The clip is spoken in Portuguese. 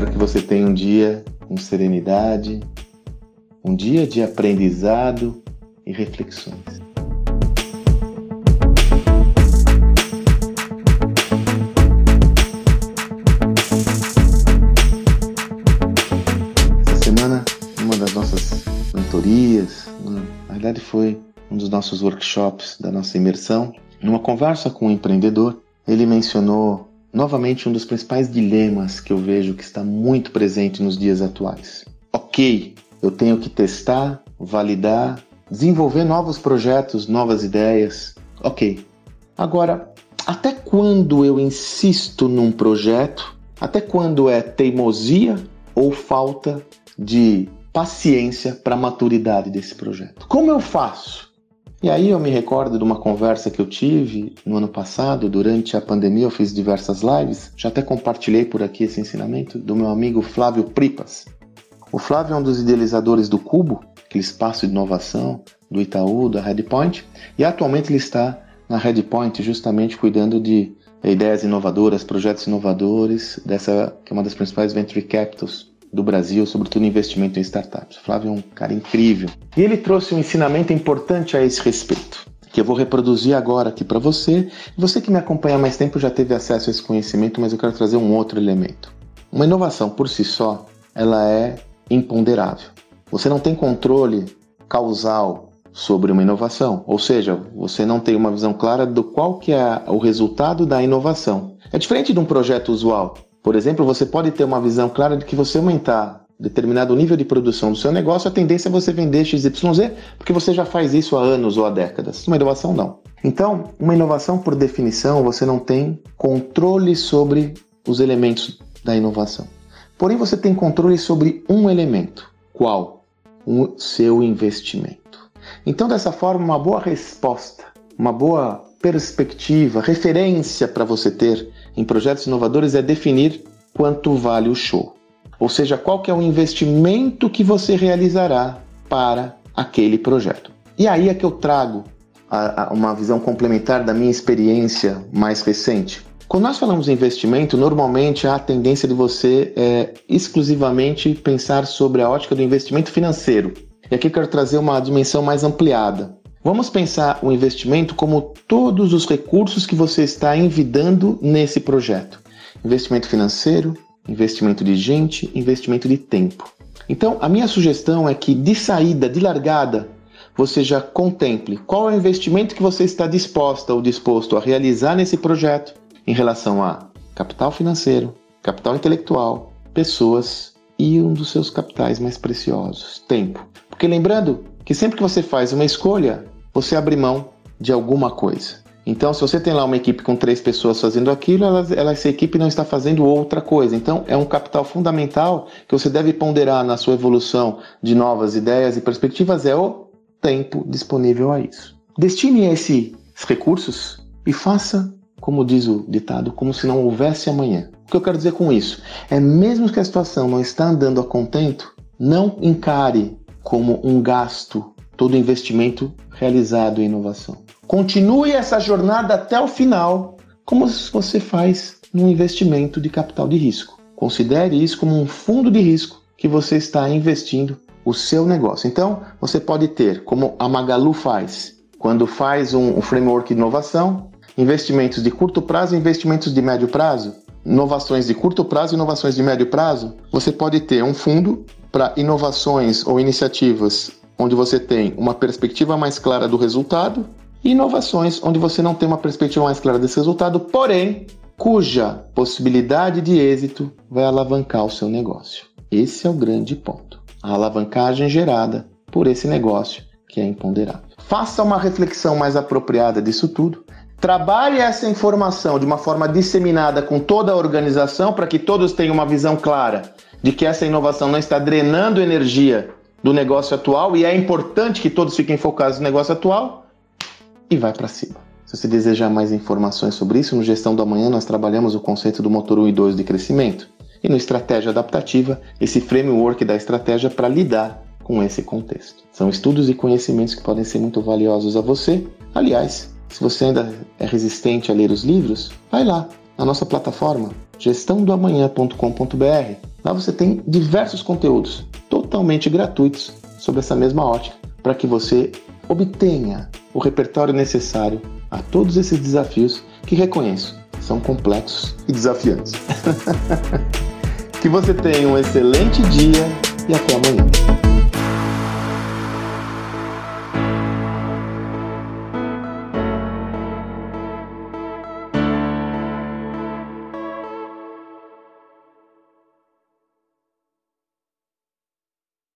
Espero que você tenha um dia com serenidade, um dia de aprendizado e reflexões. Essa semana, uma das nossas mentorias, na verdade foi um dos nossos workshops da nossa imersão, numa conversa com um empreendedor, ele mencionou novamente um dos principais dilemas que eu vejo que está muito presente nos dias atuais. Ok, eu tenho que testar, validar, desenvolver novos projetos, novas ideias. Ok. Agora, até quando eu insisto num projeto? Até quando é teimosia ou falta de paciência para a maturidade desse projeto? Como eu faço? E aí eu me recordo de uma conversa que eu tive no ano passado, durante a pandemia, eu fiz diversas lives, já até compartilhei por aqui esse ensinamento do meu amigo Flávio Pripas. O Flávio é um dos idealizadores do Cubo, aquele espaço de inovação do Itaú, da Redpoint, e atualmente ele está na Redpoint justamente cuidando de ideias inovadoras, projetos inovadores, dessa que é uma das principais venture capitals do Brasil, sobretudo investimento em startups. O Flávio é um cara incrível. E ele trouxe um ensinamento importante a esse respeito, que eu vou reproduzir agora aqui para você. Você que me acompanha há mais tempo já teve acesso a esse conhecimento, mas eu quero trazer um outro elemento. Uma inovação por si só, ela é imponderável. Você não tem controle causal sobre uma inovação, ou seja, você não tem uma visão clara do qual que é o resultado da inovação. É diferente de um projeto usual. Por exemplo, você pode ter uma visão clara de que você aumentar determinado nível de produção do seu negócio, a tendência é você vender XYZ, porque você já faz isso há anos ou há décadas. Uma inovação não. Então, uma inovação por definição, você não tem controle sobre os elementos da inovação. Porém, você tem controle sobre um elemento. Qual? O seu investimento. Então, dessa forma, uma boa resposta, uma boa perspectiva, referência para você ter em projetos inovadores é definir quanto vale o show. Ou seja, qual que é o investimento que você realizará para aquele projeto. E aí é que eu trago a, a, uma visão complementar da minha experiência mais recente. Quando nós falamos em investimento, normalmente há a tendência de você é, exclusivamente pensar sobre a ótica do investimento financeiro. E aqui eu quero trazer uma dimensão mais ampliada. Vamos pensar o investimento como todos os recursos que você está envidando nesse projeto: investimento financeiro, investimento de gente, investimento de tempo. Então, a minha sugestão é que de saída, de largada, você já contemple qual é o investimento que você está disposta ou disposto a realizar nesse projeto em relação a capital financeiro, capital intelectual, pessoas e um dos seus capitais mais preciosos, tempo. Porque lembrando que sempre que você faz uma escolha, você abre mão de alguma coisa. Então, se você tem lá uma equipe com três pessoas fazendo aquilo, ela, ela, essa equipe não está fazendo outra coisa. Então, é um capital fundamental que você deve ponderar na sua evolução de novas ideias e perspectivas é o tempo disponível a isso. Destine esses recursos e faça, como diz o ditado, como se não houvesse amanhã. O que eu quero dizer com isso? É mesmo que a situação não está andando a contento, não encare como um gasto todo investimento realizado em inovação. Continue essa jornada até o final, como você faz num investimento de capital de risco. Considere isso como um fundo de risco que você está investindo o seu negócio. Então, você pode ter, como a Magalu faz, quando faz um, um framework de inovação, investimentos de curto prazo e investimentos de médio prazo, inovações de curto prazo e inovações de médio prazo, você pode ter um fundo para inovações ou iniciativas onde você tem uma perspectiva mais clara do resultado, e inovações, onde você não tem uma perspectiva mais clara desse resultado, porém, cuja possibilidade de êxito vai alavancar o seu negócio. Esse é o grande ponto. A alavancagem gerada por esse negócio que é imponderável. Faça uma reflexão mais apropriada disso tudo. Trabalhe essa informação de uma forma disseminada com toda a organização para que todos tenham uma visão clara de que essa inovação não está drenando energia do negócio atual e é importante que todos fiquem focados no negócio atual e vai para cima. Se você desejar mais informações sobre isso, no Gestão do Amanhã nós trabalhamos o conceito do motor 1 e 2 de crescimento e no Estratégia Adaptativa, esse framework da estratégia para lidar com esse contexto. São estudos e conhecimentos que podem ser muito valiosos a você. Aliás, se você ainda é resistente a ler os livros, vai lá na nossa plataforma gestãodoamanhã.com.br Lá você tem diversos conteúdos totalmente gratuitos sobre essa mesma ótica, para que você obtenha o repertório necessário a todos esses desafios que reconheço são complexos e desafiantes. que você tenha um excelente dia e até amanhã.